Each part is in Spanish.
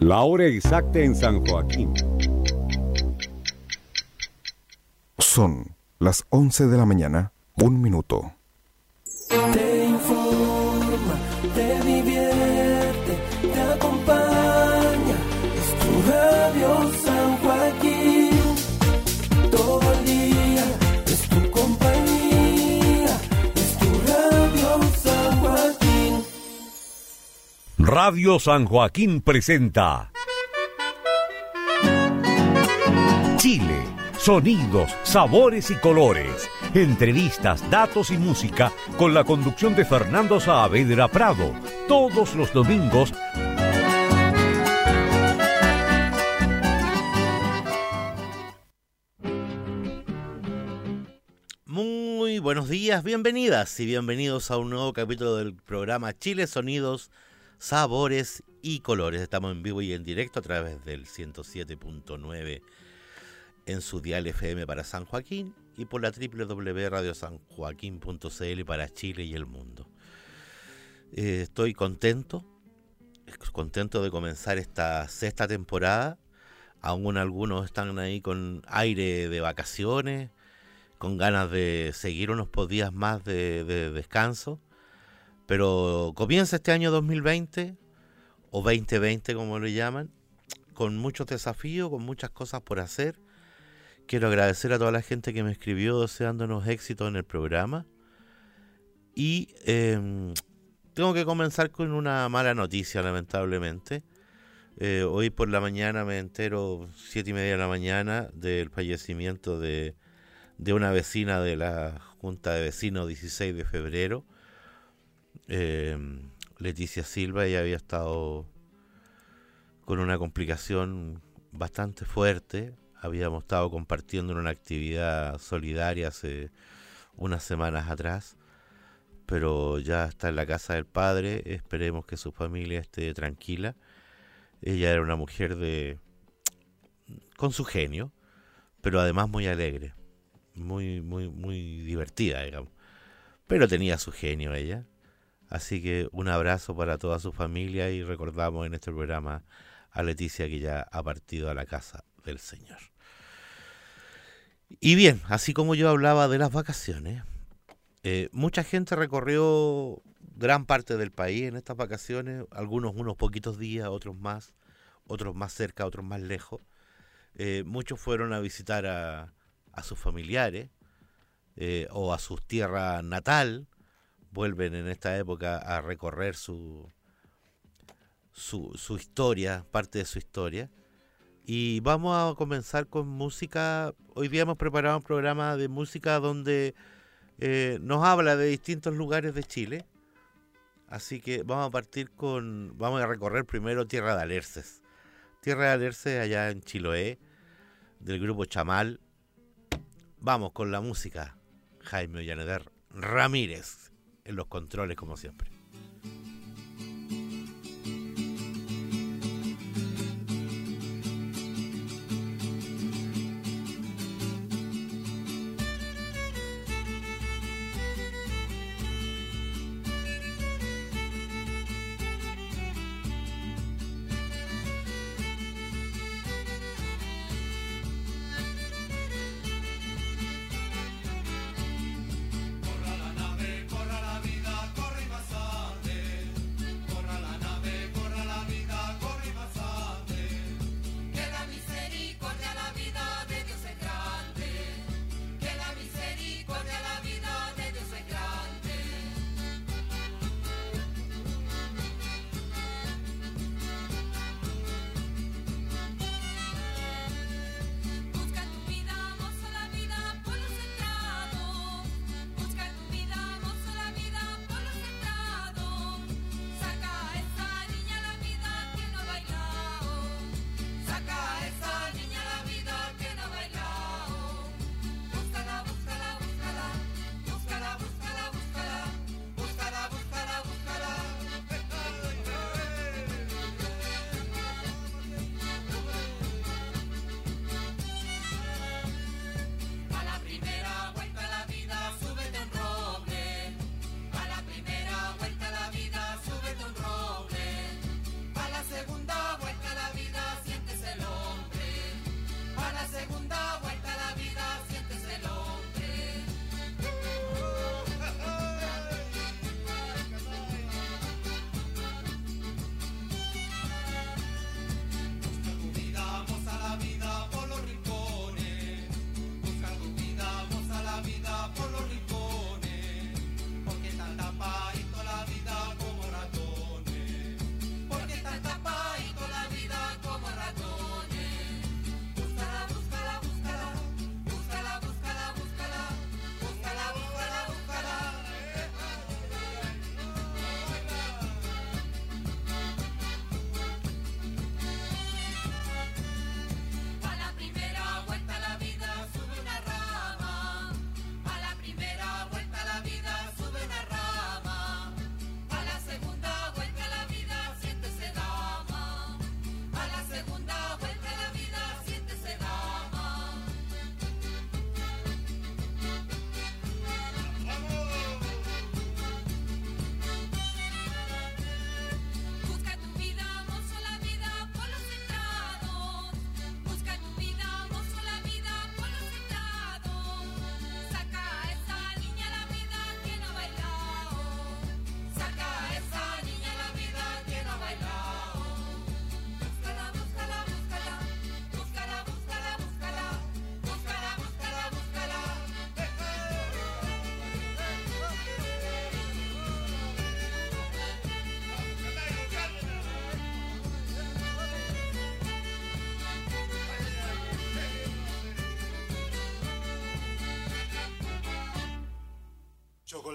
La hora exacta en San Joaquín. Son las 11 de la mañana, un minuto. Radio San Joaquín presenta Chile, sonidos, sabores y colores. Entrevistas, datos y música con la conducción de Fernando Saavedra Prado. Todos los domingos Muy buenos días, bienvenidas y bienvenidos a un nuevo capítulo del programa Chile Sonidos, Sabores y Colores. Estamos en vivo y en directo a través del 107.9 en su dial FM para San Joaquín y por la www.radiosanjoaquín.cl para Chile y el mundo. Eh, estoy contento, contento de comenzar esta sexta temporada. Aún algunos están ahí con aire de vacaciones, con ganas de seguir unos días más de descanso. Pero comienza este año 2020, o 2020 como lo llaman, con muchos desafíos, con muchas cosas por hacer. Quiero agradecer a toda la gente que me escribió deseándonos éxito en el programa. Y eh, tengo que comenzar con una mala noticia, lamentablemente. Eh, hoy por la mañana me entero, siete y media de la mañana, del fallecimiento de, de una vecina de la Junta de Vecinos 16 de febrero, eh, Leticia Silva. Ella había estado con una complicación bastante fuerte. Habíamos estado compartiendo en una actividad solidaria hace unas semanas atrás, pero ya está en la casa del padre. Esperemos que su familia esté tranquila. Ella era una mujer de con su genio, pero además muy alegre, muy muy muy divertida, digamos. Pero tenía su genio ella. Así que un abrazo para toda su familia y recordamos en este programa a Leticia que ya ha partido a la casa del Señor. Y bien, así como yo hablaba de las vacaciones, eh, mucha gente recorrió gran parte del país en estas vacaciones, algunos unos poquitos días, otros más, otros más cerca, otros más lejos. Eh, muchos fueron a visitar a, a sus familiares eh, o a su tierra natal, vuelven en esta época a recorrer su, su, historia, parte de su historia. Y vamos a comenzar con música. Hoy día hemos preparado un programa de música donde eh, nos habla de distintos lugares de Chile. Así que vamos a partir con. Vamos a recorrer primero Tierra de Alerces. Tierra de Alerces allá en Chiloé, del grupo Chamal. Vamos con la música. Jaime Ollaneder Ramírez en los controles, como siempre.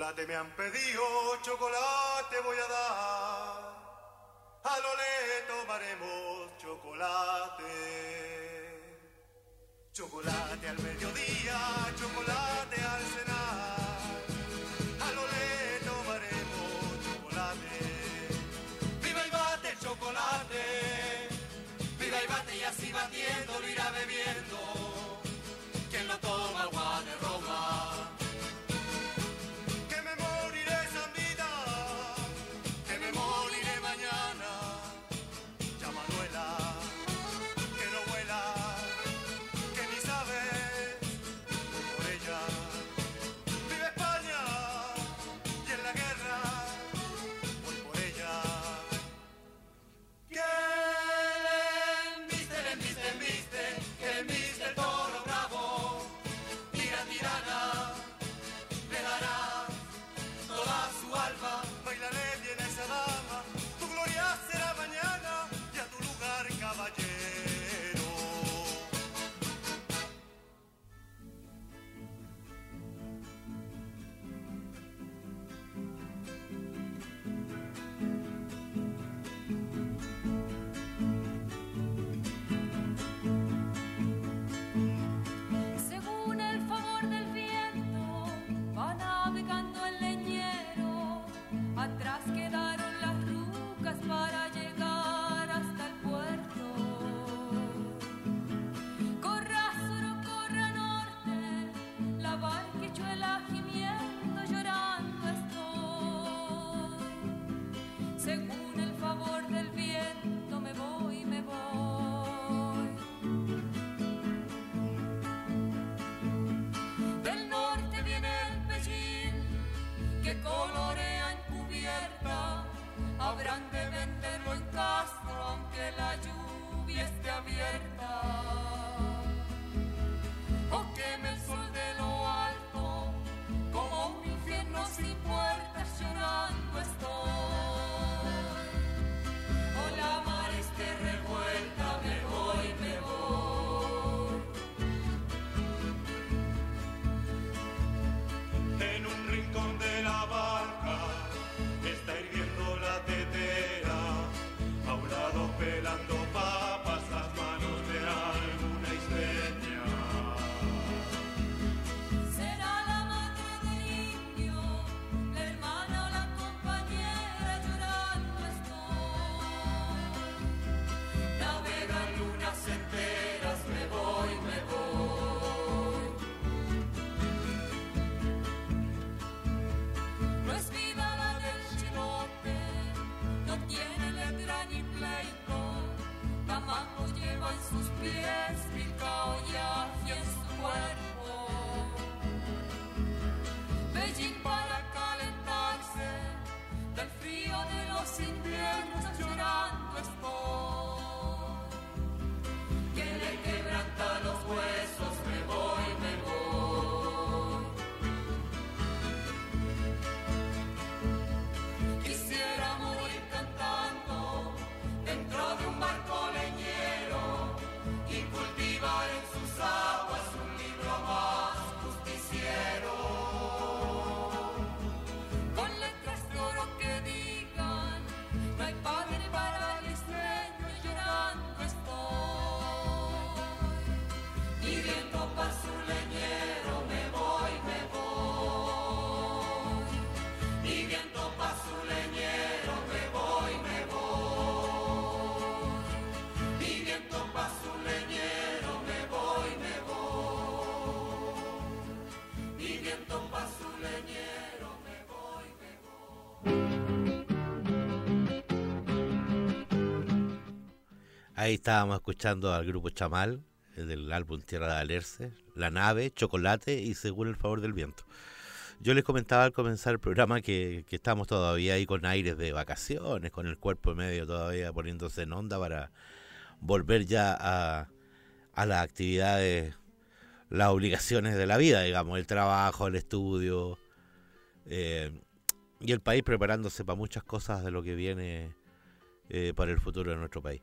Chocolate me han pedido, chocolate voy a dar. A lo le tomaremos chocolate. Chocolate al Ahí estábamos escuchando al grupo Chamal, eh, del álbum Tierra de Alerce, La Nave, Chocolate y Según el Favor del Viento. Yo les comentaba al comenzar el programa que, que estamos todavía ahí con aires de vacaciones, con el cuerpo medio todavía poniéndose en onda para volver ya a, a las actividades, las obligaciones de la vida, digamos, el trabajo, el estudio, eh, y el país preparándose para muchas cosas de lo que viene eh, para el futuro de nuestro país.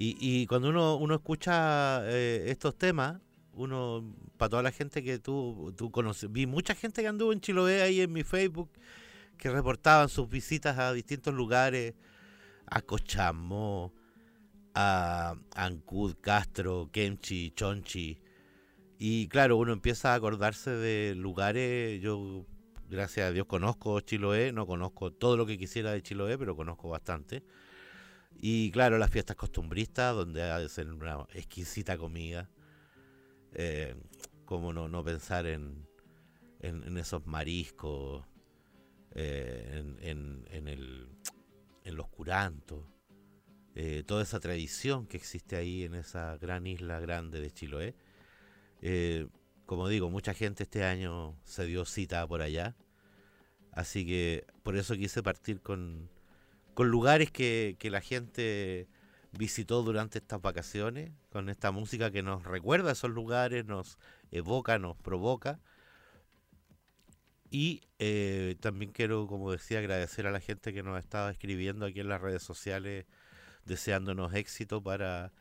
Y, y cuando uno, uno escucha eh, estos temas, uno, para toda la gente que tú, tú conoces, vi mucha gente que anduvo en Chiloé ahí en mi Facebook, que reportaban sus visitas a distintos lugares, a Cochamó, a Ancud, Castro, Kemchi, Chonchi. Y claro, uno empieza a acordarse de lugares, yo gracias a Dios conozco Chiloé, no conozco todo lo que quisiera de Chiloé, pero conozco bastante. Y claro, las fiestas costumbristas, donde hacen una exquisita comida. Eh, como no, no pensar en, en, esos mariscos, eh, en, en, en el, en los curantos, eh, toda esa tradición que existe ahí en esa gran isla grande de Chiloé. Eh, como digo, mucha gente este año se dio cita por allá. Así que por eso quise partir con, con lugares que, que la gente visitó durante estas vacaciones, con esta música que nos recuerda esos lugares, nos evoca, nos provoca. Y eh, también quiero, como decía, agradecer a la gente que nos estaba escribiendo aquí en las redes sociales, deseándonos éxito para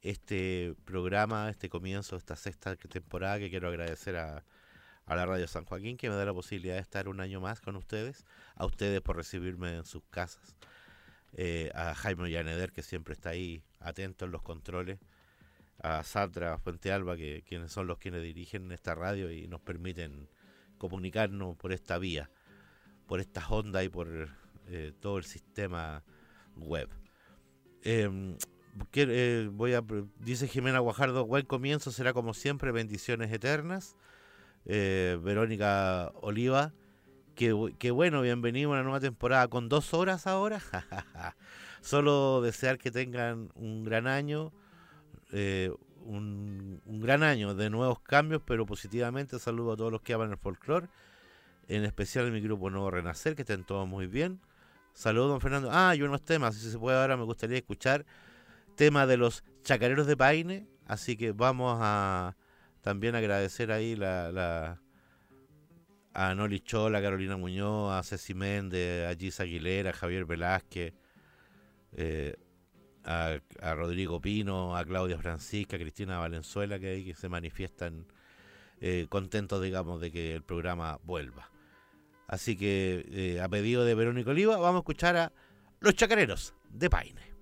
este programa, este comienzo, esta sexta temporada, que quiero agradecer a, a la Radio San Joaquín, que me da la posibilidad de estar un año más con ustedes, a ustedes por recibirme en sus casas, eh, a Jaime Llaneder, que siempre está ahí atento en los controles, a Sandra Fuente Alba, que quienes son los quienes dirigen esta radio y nos permiten comunicarnos por esta vía, por estas ondas y por eh, todo el sistema web. Que, eh, voy a, dice Jimena Guajardo, buen comienzo, será como siempre, bendiciones eternas. Verónica Oliva, que, bu- que bueno, bienvenido a una nueva temporada con dos horas ahora. Solo desear que tengan un gran año, eh, un, gran año de nuevos cambios, pero positivamente saludo a todos los que aman el folclore, en especial mi grupo Nuevo Renacer, que estén todos muy bien. Saludos, don Fernando. Ah, y unos temas, si se puede ahora, me gustaría escuchar tema de los chacareros de Paine, así que vamos a también agradecer ahí la a Noli Chola, a Carolina Muñoz, a Ceci Méndez, a Gis Aguilera, a Javier Velázquez, eh, a, Rodrigo Pino, a Claudia Francisca, a Cristina Valenzuela, que ahí que se manifiestan eh, contentos, digamos, de que el programa vuelva. Así que, eh, a pedido de Verónica Oliva, vamos a escuchar a Los Chacareros de Paine.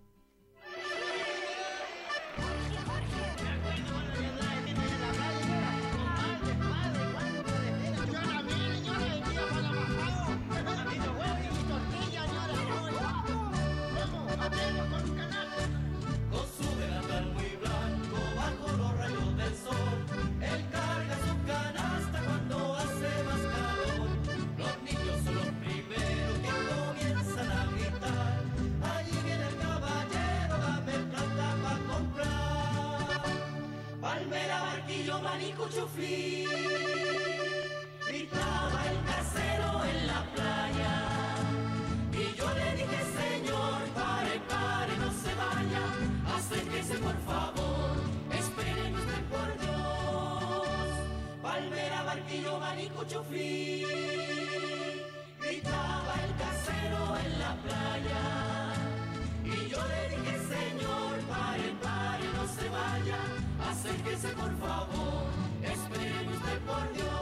Manico, chuflí. Gritaba el casero en la playa. Y yo le dije, señor, pare, pare, no se vaya, acérquese por favor, espere usted por Dios. Palmera, barquillo, manico, chuflí, gritaba el casero en la playa. Acérquese por favor, espere usted por Dios.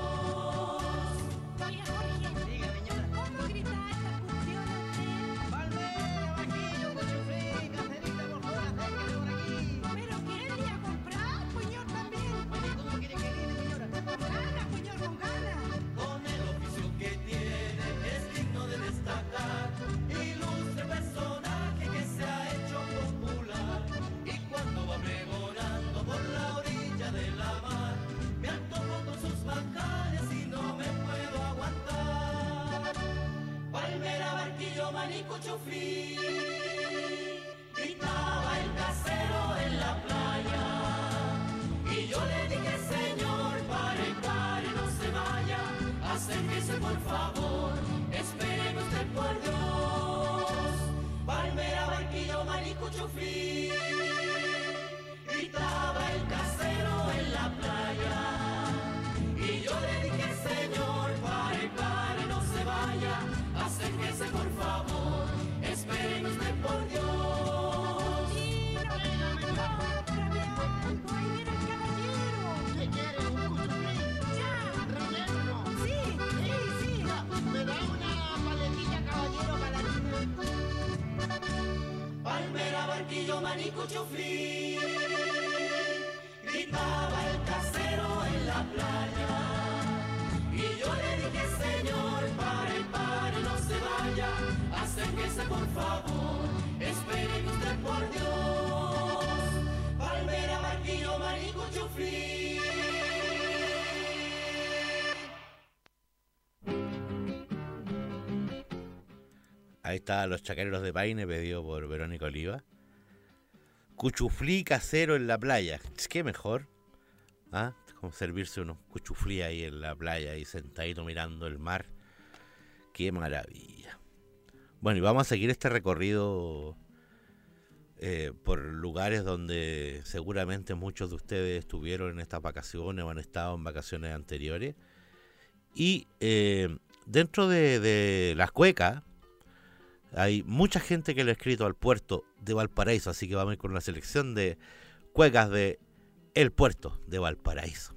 Manico chuflí. Gritaba el casero en la playa. Y yo le dije, señor, pare, pare, no se vaya. Acérquese, por favor, espere usted por Dios. Palmera, barquillo, manico chuflí. Ahí está Los Chacareros de Paine, pedido por Verónica Oliva. Cuchuflí casero en la playa. ¿Qué mejor? ¿Ah? Como servirse unos cuchuflí ahí en la playa, ahí sentadito mirando el mar. Qué maravilla. Bueno, y vamos a seguir este recorrido eh, por lugares donde seguramente muchos de ustedes estuvieron en estas vacaciones o han estado en vacaciones anteriores. Y eh, dentro de, de las cuecas, hay mucha gente que le ha escrito al puerto de Valparaíso, así que vamos a ir con una selección de cuecas de el puerto de Valparaíso.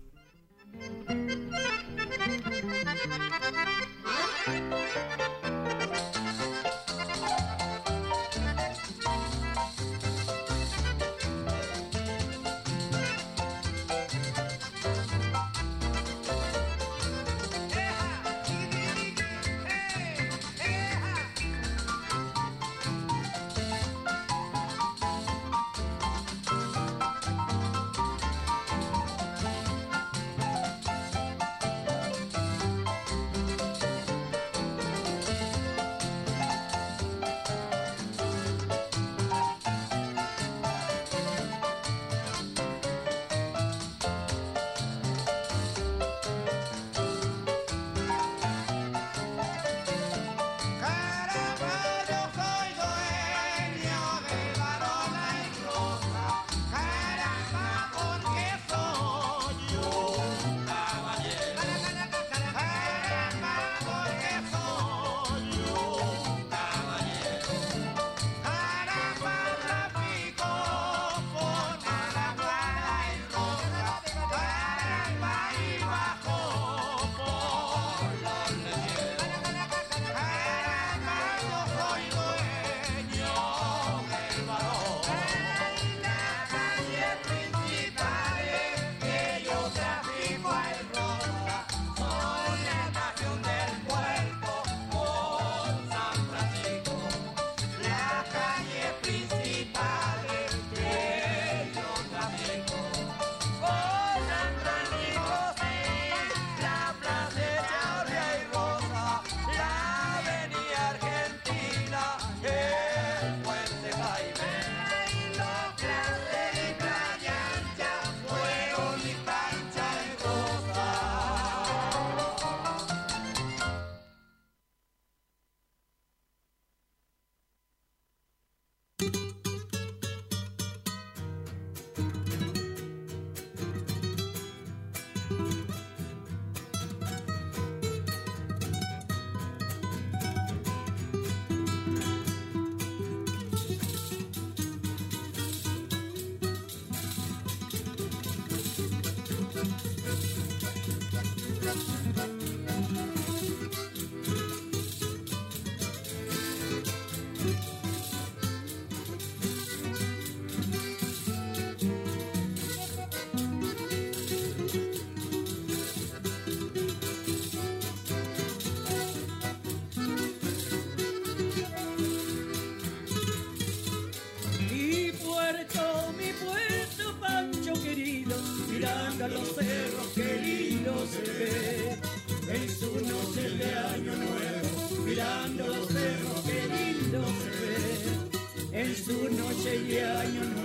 Su noche de año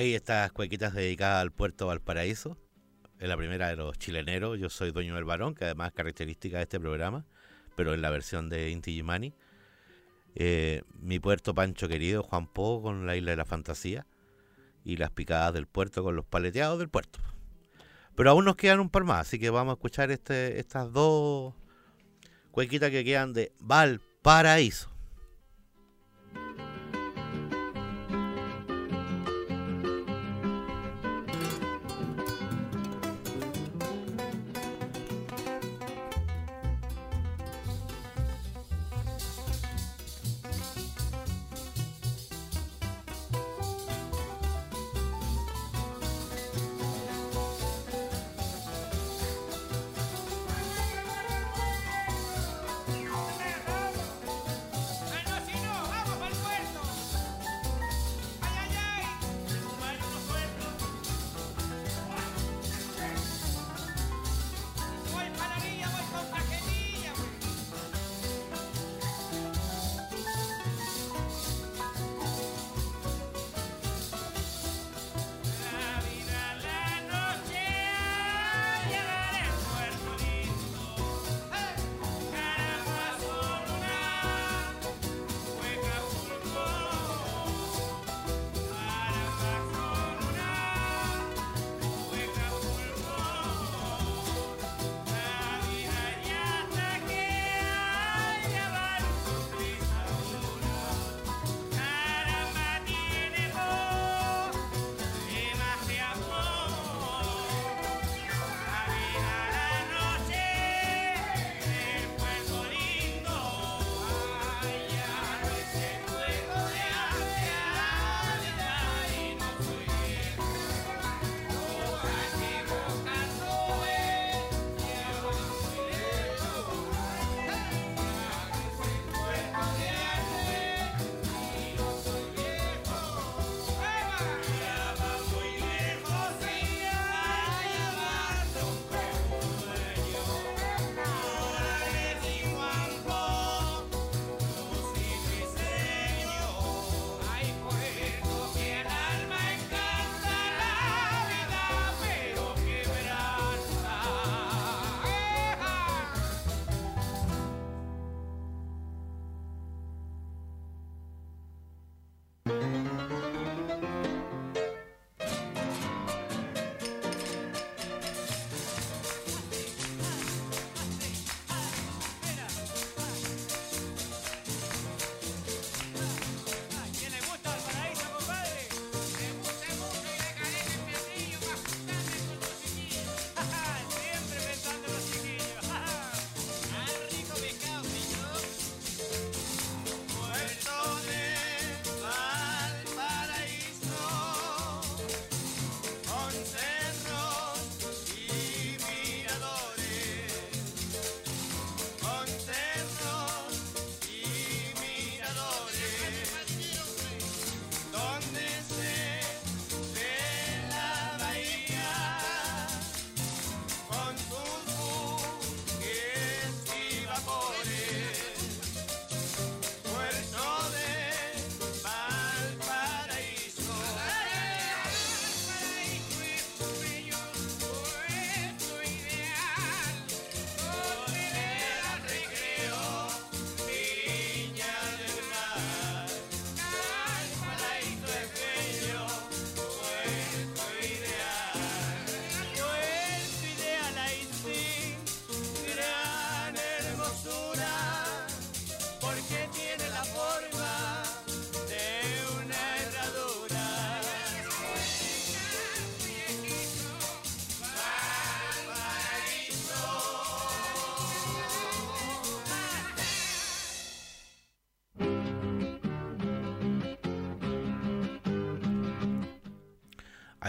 Hay estas cuequitas dedicadas al puerto Valparaíso. Es la primera de los chileneros. Yo soy dueño del varón, que además es característica de este programa, pero en la versión de Inti Gimani. Eh, mi puerto Pancho querido, Juan Po, con la isla de la fantasía. Y las picadas del puerto con los paleteados del puerto. Pero aún nos quedan un par más, así que vamos a escuchar este, estas dos cuequitas que quedan de Valparaíso.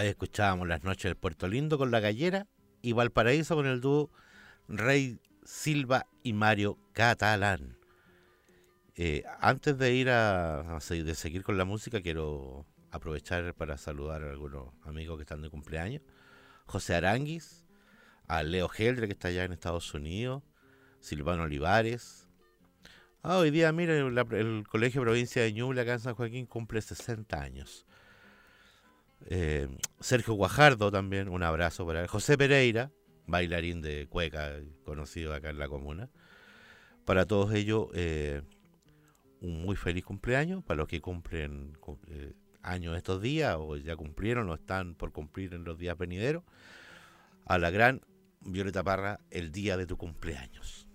Ahí escuchábamos las noches del Puerto Lindo con la gallera y Valparaíso con el dúo Rey Silva y Mario Catalán. Eh, antes de ir a, a se- de seguir con la música, quiero aprovechar para saludar a algunos amigos que están de cumpleaños. José Aranguis, a Leo Geldre, que está allá en Estados Unidos, Silvano Olivares. Ah, hoy día, mire, la- el Colegio Provincia de Ñuble acá en San Joaquín cumple 60 años. Eh, Sergio Guajardo también, un abrazo para él. José Pereira, bailarín de cueca, conocido acá en la comuna. Para todos ellos, eh, un muy feliz cumpleaños. Para los que cumplen cu- eh, años estos días, o ya cumplieron, o están por cumplir en los días venideros. A la gran Violeta Parra, el día de tu cumpleaños.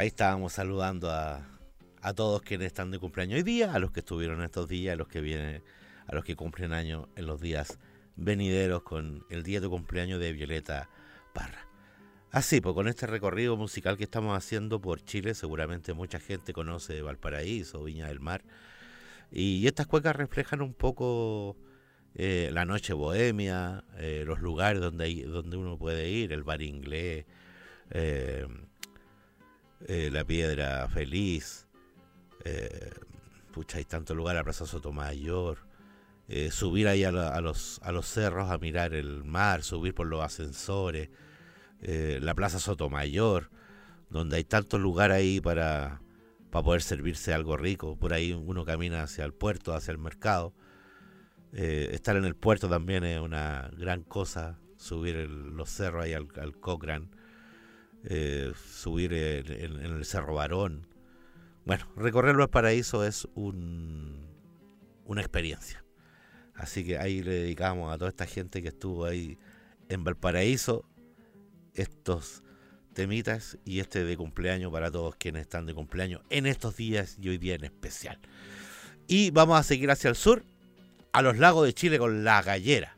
Ahí estábamos saludando a, a todos quienes están de cumpleaños hoy día, a los que estuvieron estos días, a los que vienen, a los que cumplen años en los días venideros con el día de cumpleaños de Violeta Parra. Así, pues con este recorrido musical que estamos haciendo por Chile, seguramente mucha gente conoce Valparaíso, Viña del Mar, y estas cuecas reflejan un poco eh, la noche bohemia, eh, los lugares donde, donde uno puede ir, el bar inglés, eh, eh, la piedra feliz, eh, pucha, hay tanto lugar, la Plaza Sotomayor, eh, subir ahí a, a los, a los cerros a mirar el mar, subir por los ascensores, eh, la Plaza Sotomayor, donde hay tanto lugar ahí para, para poder servirse algo rico, por ahí uno camina hacia el puerto, hacia el mercado, estar en el puerto también es una gran cosa, subir los cerros ahí al, al Cochrane, eh, subir en, el Cerro Barón. Bueno, recorrer los paraísos es un, una experiencia. Así que ahí le dedicamos a toda esta gente que estuvo ahí en Valparaíso estos temitas y este de cumpleaños para todos quienes están de cumpleaños en estos días y hoy día en especial. Y vamos a seguir hacia el sur, a los lagos de Chile con la gallera.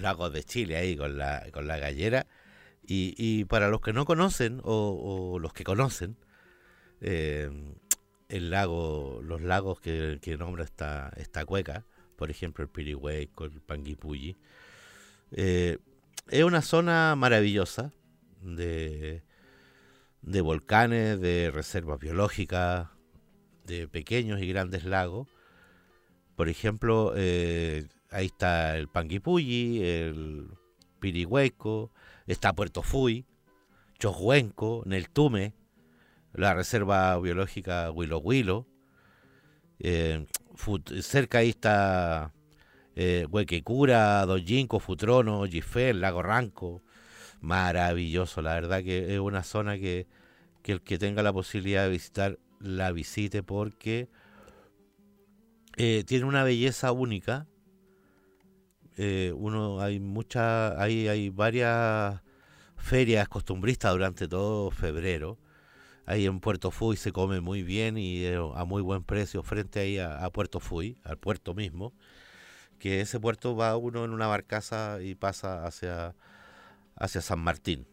Lagos de Chile ahí con la, con la gallera. Y, y para los que no conocen o, o los que conocen, eh, el lago, los lagos que, que nombra esta, esta cueca, por ejemplo el Pirihueco, el Panguipulli, eh, es una zona maravillosa de, de volcanes, de reservas biológicas, de pequeños y grandes lagos. Por ejemplo, eh, ahí está el Panguipulli, el Pirihueco, está Puerto Fui, Chojuenco, Neltume, la reserva biológica Huilo Huilo. Eh, cerca ahí está eh, Huequecura, Dojinco, Futrono, Gifé, el Lago Ranco. Maravilloso, la verdad que es una zona que, que el que tenga la posibilidad de visitar la visite porque eh, tiene una belleza única. Eh, uno hay muchas, hay, hay varias ferias costumbristas durante todo febrero. Ahí en Puerto Fui se come muy bien y eh, a muy buen precio frente ahí a, Puerto Fui, al puerto mismo. Que ese puerto va uno en una barcaza y pasa hacia, hacia San Martín.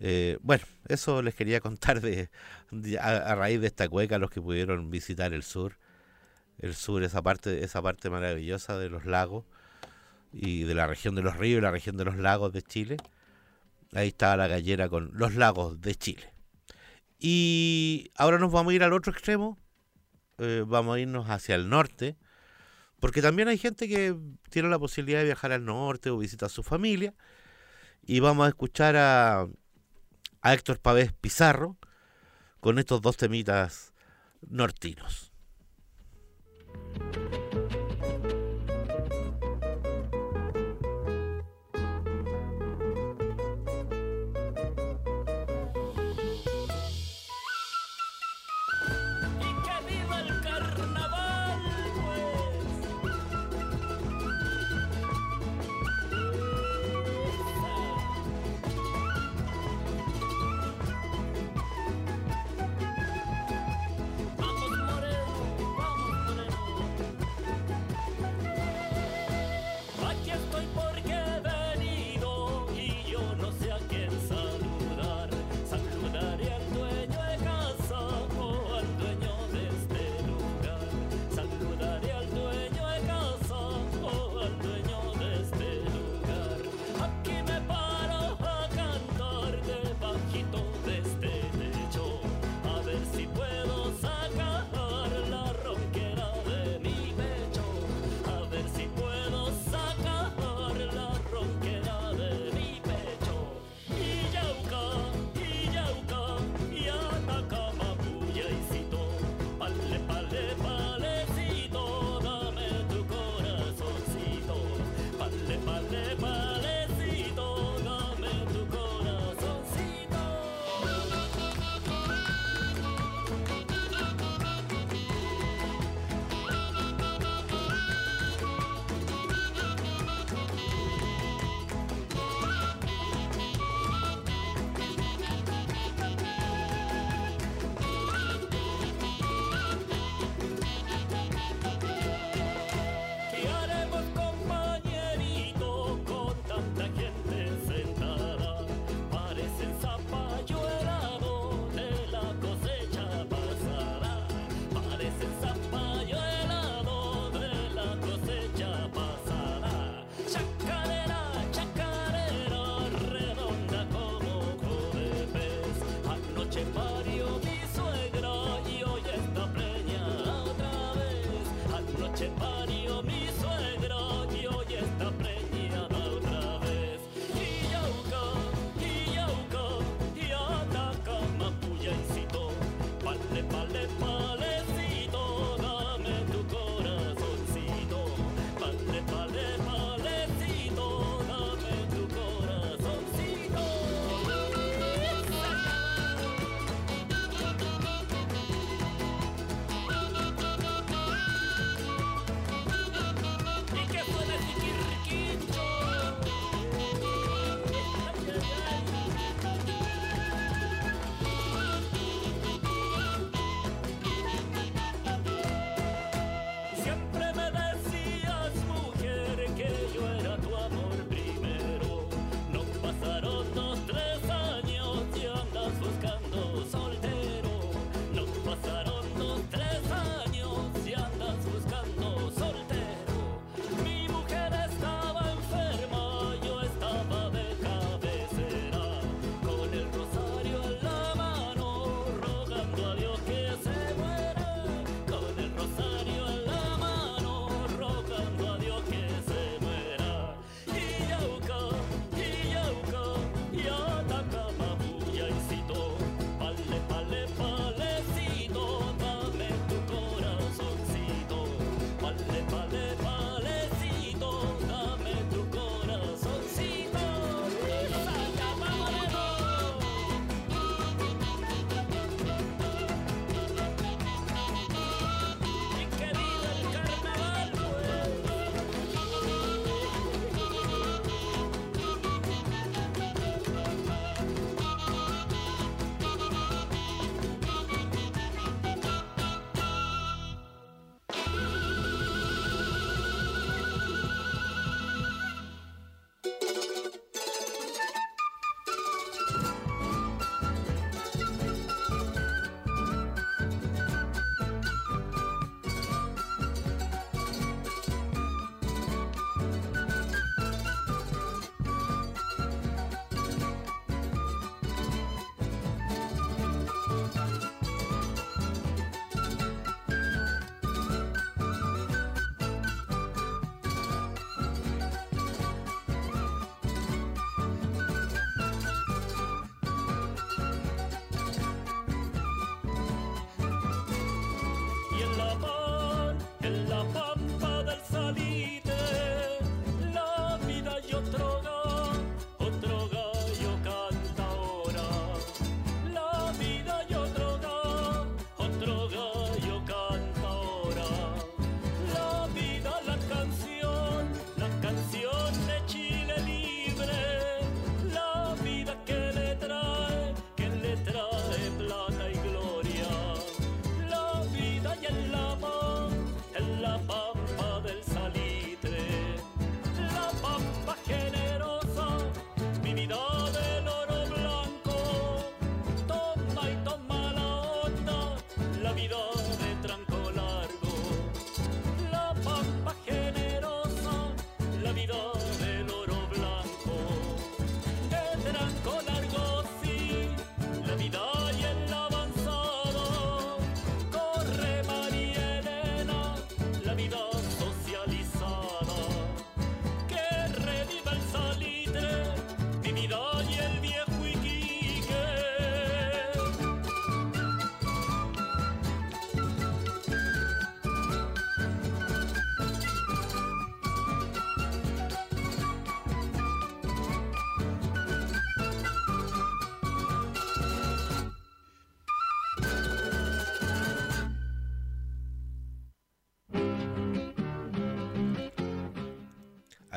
Eh, bueno, eso les quería contar de, de- a, a raíz de esta cueca los que pudieron visitar el sur. El sur, esa parte, esa parte maravillosa de los lagos y de la región de los ríos y la región de los lagos de Chile. Ahí está la gallera con los lagos de Chile. Y ahora nos vamos a ir al otro extremo. eh, vamos a irnos hacia el norte. Porque también hay gente que tiene la posibilidad de viajar al norte o visitar a su familia. Y vamos a escuchar a, a Héctor Pavés Pizarro con estos dos temitas nortinos.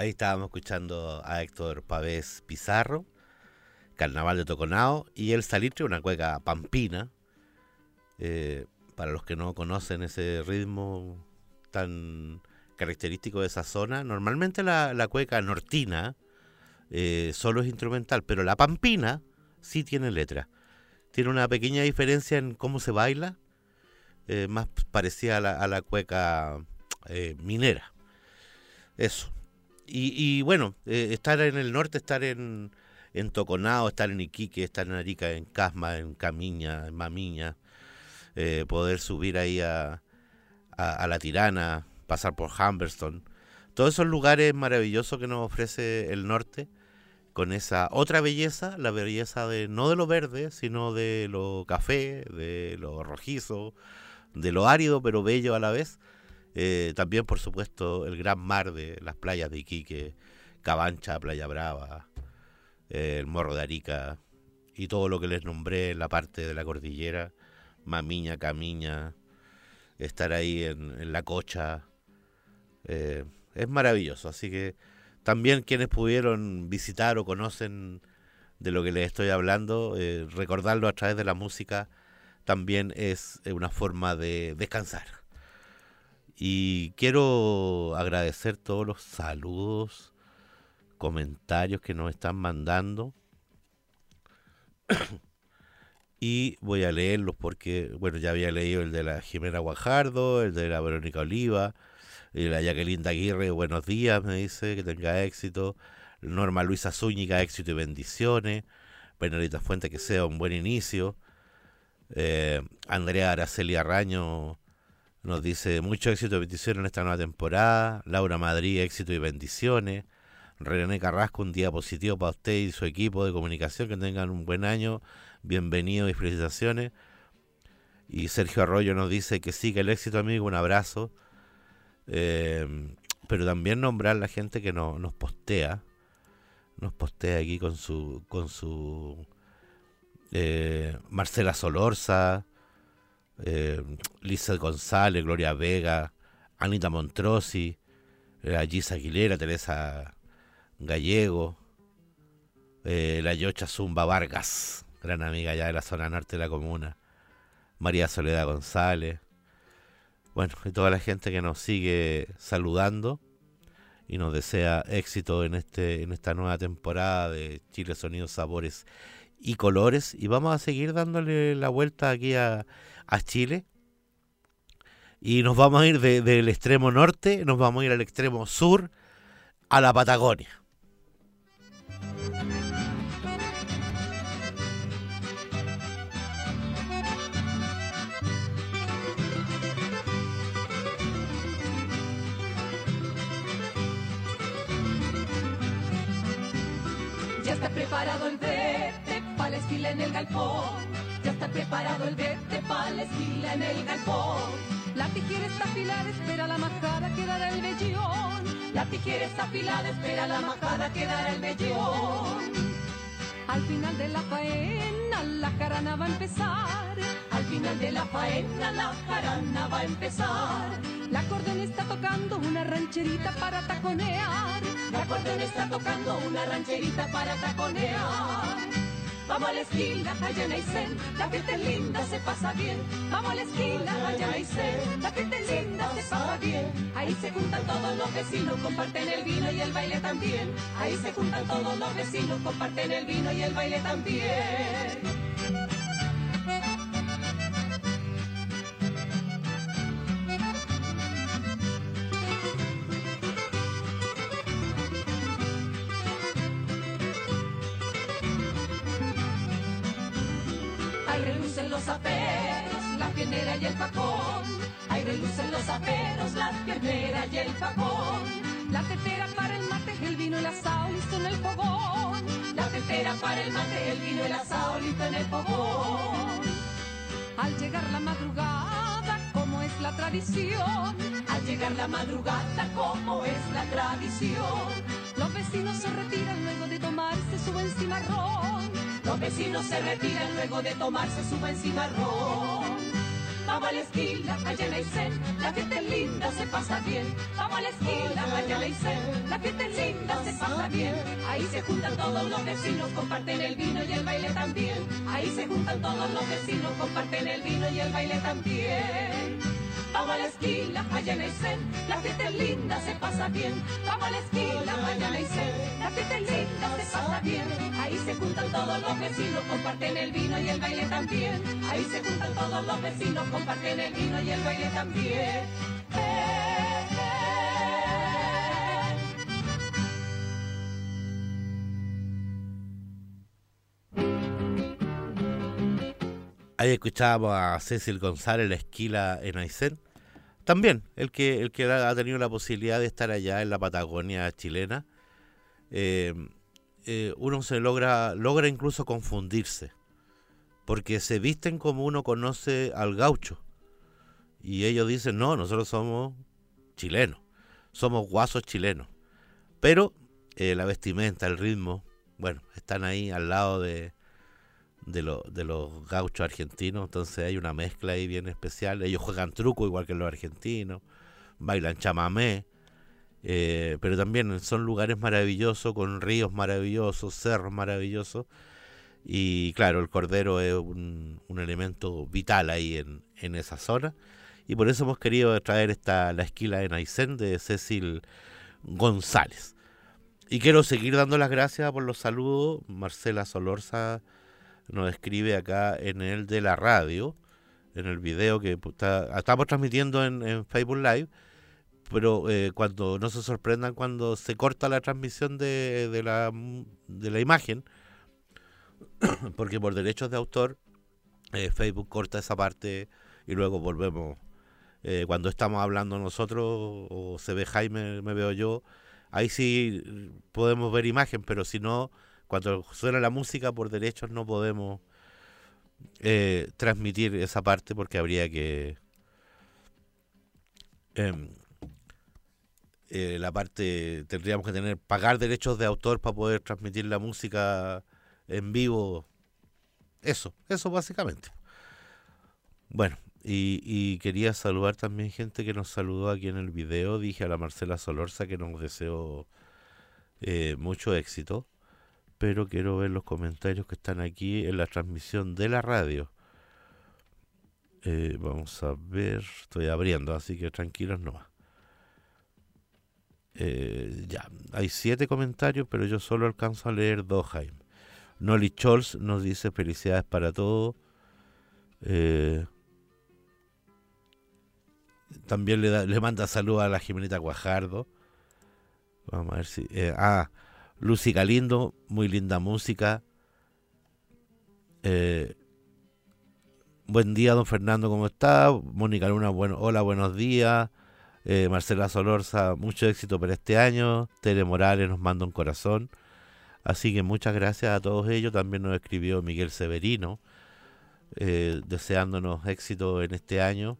Ahí estábamos escuchando a Héctor Pavés Pizarro, Carnaval de Toconao y El Salitre, una cueca pampina. Eh, para los que no conocen ese ritmo tan característico de esa zona, normalmente la, cueca nortina eh, solo es instrumental, pero la pampina sí tiene letra. Tiene una pequeña diferencia en cómo se baila, eh, más parecida a la, cueca minera. Eso. Y, y bueno, eh, estar en el norte, estar en, en Toconao, estar en Iquique, estar en Arica, en Casma, en Camiña, en Mamiña, eh, poder subir ahí a, a, La Tirana, pasar por Humberston. Todos esos lugares maravillosos que nos ofrece el norte, con esa otra belleza, la belleza de no de lo verde, sino de lo café, de lo rojizo, de lo árido pero bello a la vez. Eh, también, por supuesto, el gran mar de las playas de Iquique, Cabancha, Playa Brava, eh, el Morro de Arica y todo lo que les nombré en la parte de la cordillera, Mamiña, Camiña, estar ahí en, la cocha. eh, es maravilloso, así que también quienes pudieron visitar o conocen de lo que les estoy hablando, eh, recordarlo a través de la música también es una forma de descansar. Y quiero agradecer todos los saludos, comentarios que nos están mandando. y voy a leerlos porque, bueno, ya había leído el de la Jimena Guajardo, el de la Verónica Oliva, y la Jacqueline Aguirre, buenos días, me dice, que tenga éxito. Norma Luisa Zúñiga, éxito y bendiciones. Penelita Fuente, que sea un buen inicio. Eh, Andrea Araceli Arraño nos dice mucho éxito y bendiciones en esta nueva temporada. Laura Madrid, éxito y bendiciones. René Carrasco, un día positivo para usted y su equipo de comunicación. Que tengan un buen año. Bienvenido y felicitaciones. Y Sergio Arroyo nos dice que sí, que el éxito, amigo. Un abrazo. Eh, pero también nombrar la gente que no, nos postea. Nos postea aquí con su. con su. eh, Marcela Solorza. Eh, Lisa González, Gloria Vega, Anita Montrosi, la Gisa Aguilera, Teresa Gallego, eh, la Yocha Zumba Vargas, gran amiga ya de la zona norte de la comuna, María Soledad González, bueno, y toda la gente que nos sigue saludando y nos desea éxito en este en esta nueva temporada de Chile Sonidos, Sabores y Colores. Y vamos a seguir dándole la vuelta aquí a, a Chile y nos vamos a ir de- del extremo norte, nos vamos a ir al extremo sur, a la Patagonia. Ya está preparado el la esquila en el galpón. Ya está preparado el vete para la esquila en el galpón. La tijera está afilada, espera la majada que dará el vellón. La tijera está afilada, espera la majada que dará el vellón. Al final de la faena, la jarana va a empezar. Al final de la faena, la jarana va a empezar. La acordeón está tocando una rancherita para taconear. La acordeón está tocando una rancherita para taconear. Vamos a la esquina, allá en Aysén, la gente linda se pasa bien. Vamos a la esquina, allá en Aysén, la gente linda se pasa bien. Ahí se juntan todos los vecinos, comparten el vino y el baile también. Ahí se juntan todos los vecinos, comparten el vino y el baile también. Los aperos, la piernera y el facón. Ahí relucen los aperos, la piernera y el facón. La tetera para el mate, el vino el asado listo en el fogón. La tetera para el mate, el vino el asado listo en el fogón. Al llegar la madrugada, como es la tradición. Al llegar la madrugada, como es la tradición. Los vecinos se retiran luego de tomarse su buen cimarrón. Los vecinos se retiran luego de tomarse su buen cimarrón. Vamos a la esquina, allá en Aysén, la fiesta es linda, se pasa bien. Vamos a la esquina, allá en Aysén, la fiesta es linda, se pasa bien. Ahí se juntan todos los vecinos, comparten el vino y el baile también. Ahí se juntan todos los vecinos, comparten el vino y el baile también. Vamos a la esquina, allá en la fiesta es linda, se pasa bien. Vamos a la esquina, allá en la fiesta es linda, se pasa bien. Ahí se juntan todos los vecinos, comparten el vino y el baile también. Ahí se juntan todos los vecinos, comparten el vino y el baile también. Ahí escuchábamos a Cecil González, la esquila en Aysén. También, el que, el que ha tenido la posibilidad de estar allá en la Patagonia chilena, eh, eh, uno se logra, logra incluso confundirse, porque se visten como uno conoce al gaucho. Y ellos dicen, no, nosotros somos chilenos, somos guasos chilenos. Pero eh, la vestimenta, el ritmo, bueno, están ahí al lado de, de, lo- de los gauchos argentinos, entonces hay una mezcla ahí bien especial. Ellos juegan truco igual que los argentinos, bailan chamamé, eh, pero también son lugares maravillosos, con ríos maravillosos, cerros maravillosos. Y claro, el cordero es un, un elemento vital ahí en, en esa zona. Y por eso hemos querido traer esta La Esquila en Aysén de Cecil González. Y quiero seguir dando las gracias por los saludos. Marcela Solorza nos escribe acá en el de la radio, en el video que pu- está- estamos transmitiendo en, en Facebook Live, pero eh, cuando no se sorprendan cuando se corta la transmisión de, de la, de la imagen, porque por derechos de autor eh, Facebook corta esa parte y luego volvemos. Eh, cuando estamos hablando nosotros o se ve Jaime, me veo yo, ahí sí eh, podemos ver imagen, pero si no, cuando suena la música por derechos no podemos eh, transmitir esa parte porque habría que em, eh, la parte tendríamos que tener pagar derechos de autor para poder transmitir la música en vivo. Eso eso básicamente. Bueno y, quería saludar también gente que nos saludó aquí en el video. Dije a la Marcela Solorza que nos deseo eh, mucho éxito pero quiero ver los comentarios que están aquí en la transmisión de la radio. Eh, vamos a ver, estoy abriendo, así que tranquilos nomás. Eh, ya, hay siete comentarios, pero yo solo alcanzo a leer dos, Jaime. Noli Scholz nos dice felicidades para todos. Eh, también le, le manda saludos a la Jimenita Guajardo. Vamos a ver si. eh, ah, Lucy Galindo, muy linda música. Eh, buen día, don Fernando, ¿cómo está? Mónica Luna, bueno, hola, buenos días. Eh, Marcela Solorza, mucho éxito para este año. Tere Morales nos manda un corazón. Así que muchas gracias a todos ellos. También nos escribió Miguel Severino, eh, deseándonos éxito en este año.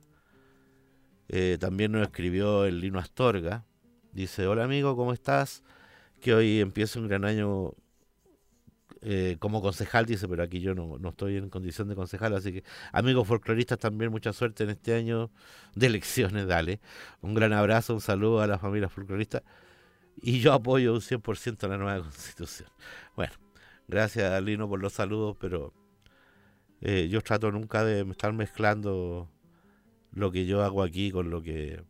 También nos escribió el Lino Astorga. Dice, hola amigo, ¿cómo estás? Que hoy empieza un gran año eh, como concejal, dice, pero aquí yo no, no estoy en condición de concejal, así que amigos folcloristas también mucha suerte en este año de elecciones, dale. Un gran abrazo, un saludo a la familia folclorista y yo apoyo un 100% la nueva constitución. Bueno, gracias Lino por los saludos, pero eh, yo trato nunca de estar mezclando lo que yo hago aquí con lo que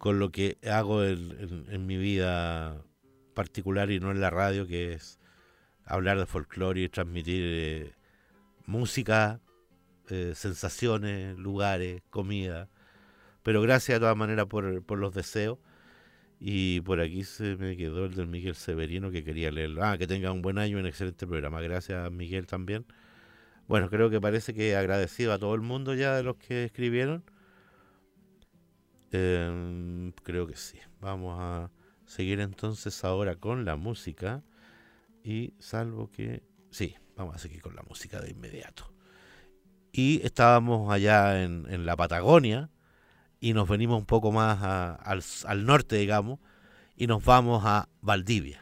con lo que hago en, mi vida particular y no en la radio, que es hablar de folclore y transmitir eh, música, eh, sensaciones, lugares, comida. Pero gracias de todas maneras por, por los deseos. Y por aquí se me quedó el del Miguel Severino que quería leerlo. Ah, que tenga un buen año y un excelente programa. Gracias, Miguel, también. Bueno, creo que parece que agradecido a todo el mundo ya de los que escribieron. Em, creo que sí. Vamos a seguir entonces ahora con la música. Y salvo que... Sí, vamos a seguir con la música de inmediato. Y estábamos allá en, la Patagonia y nos venimos un poco más al norte, digamos, y nos vamos a Valdivia.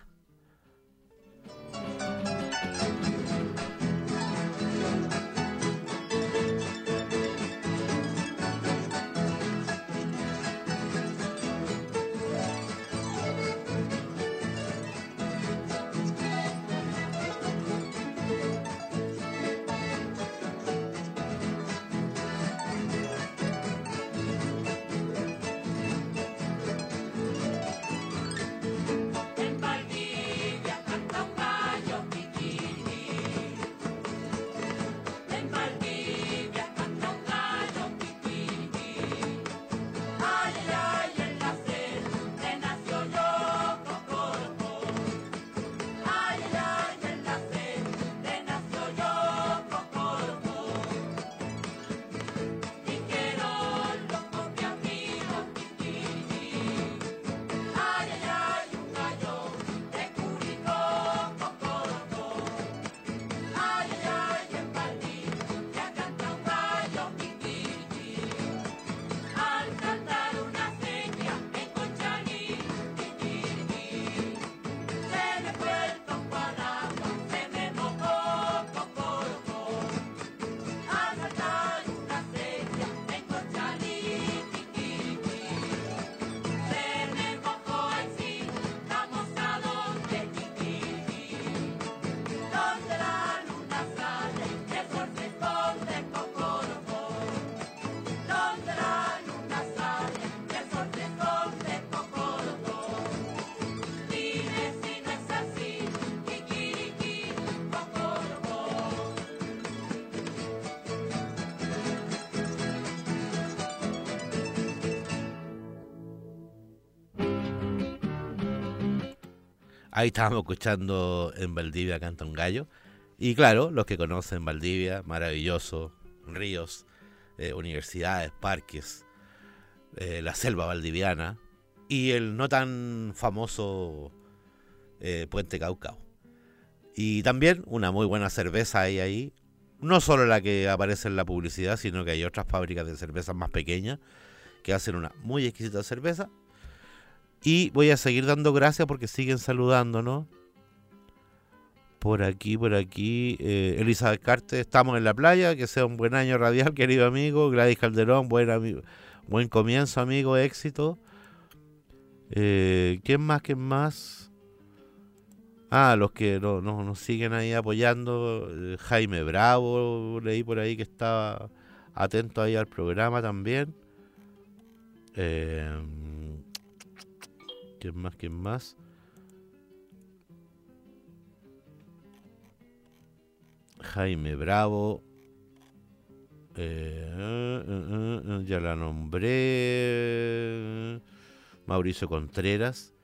Ahí estábamos escuchando en Valdivia Canta un Gallo. Y claro, los que conocen Valdivia, maravilloso, ríos, eh, universidades, parques, eh, la selva valdiviana y el no tan famoso eh, Puente Caucao. Y también una muy buena cerveza hay ahí. No solo la que aparece en la publicidad, sino que hay otras fábricas de cervezas más pequeñas que hacen una muy exquisita cerveza. Y voy a seguir dando gracias porque siguen saludándonos. Por aquí, por aquí. Eh, Elizabeth Carte, estamos en la playa. Que sea un buen año radial, querido amigo. Gladys Calderón, buen, ami- buen comienzo, amigo. Éxito. Eh, ¿Quién más? ¿Quién más? Ah, los que no- no- nos siguen ahí apoyando. eh, Jaime Bravo, leí por ahí que estaba atento ahí al programa también. Eh, ¿Quién más? ¿Quién más? Jaime Bravo. Eh, eh, eh, eh, ya la nombré. Mauricio Contreras.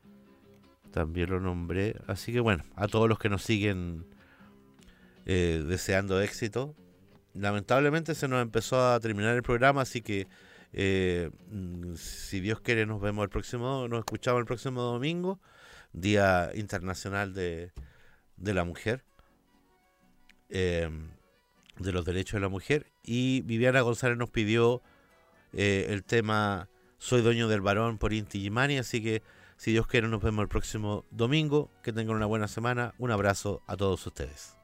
También lo nombré. Así que bueno, a todos los que nos siguen deseando éxito. Lamentablemente se nos empezó a terminar el programa, así que eh, mm, si Dios quiere nos vemos el próximo, nos escuchamos el próximo domingo, Día Internacional de, de la Mujer, eh, de los Derechos de la Mujer. Y Viviana González nos pidió eh, el tema Soy dueño del varón por Inti Gimani, así que si Dios quiere nos vemos el próximo domingo, que tengan una buena semana, un abrazo a todos ustedes.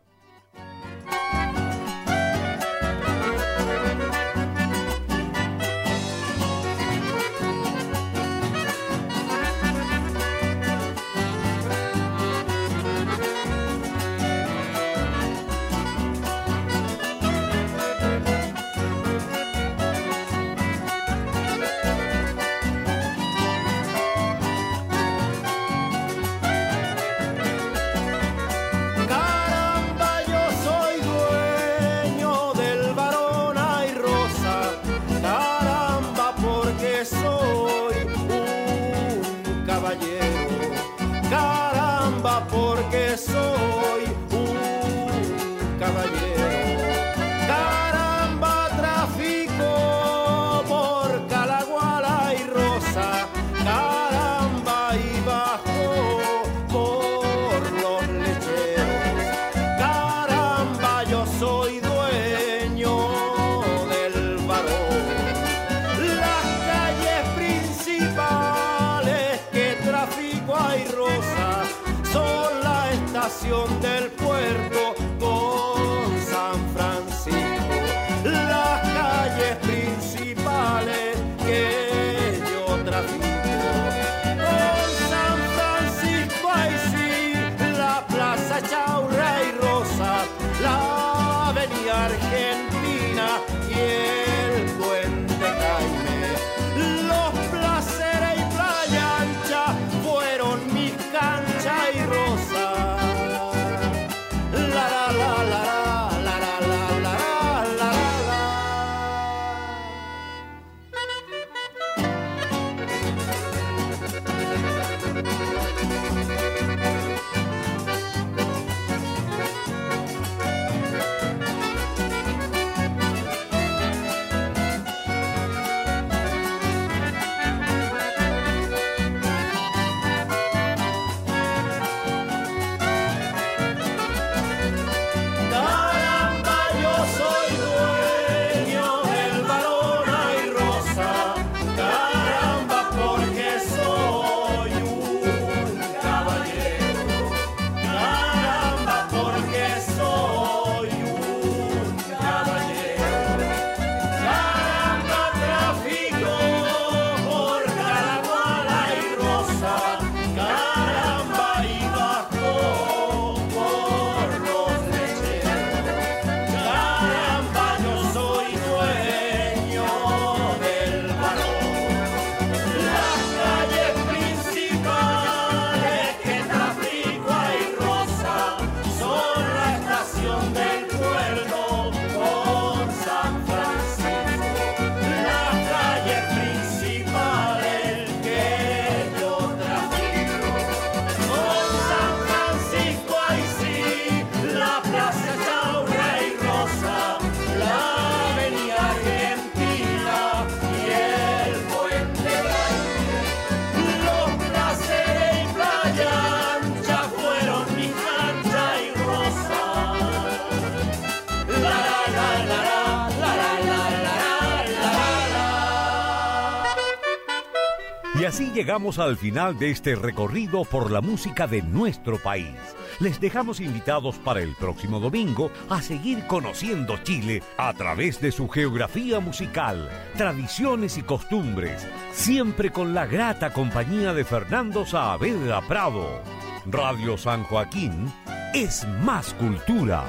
Llegamos al final de este recorrido por la música de nuestro país. Les dejamos invitados para el próximo domingo a seguir conociendo Chile a través de su geografía musical, tradiciones y costumbres, siempre con la grata compañía de Fernando Saavedra Prado. Radio San Joaquín es más cultura.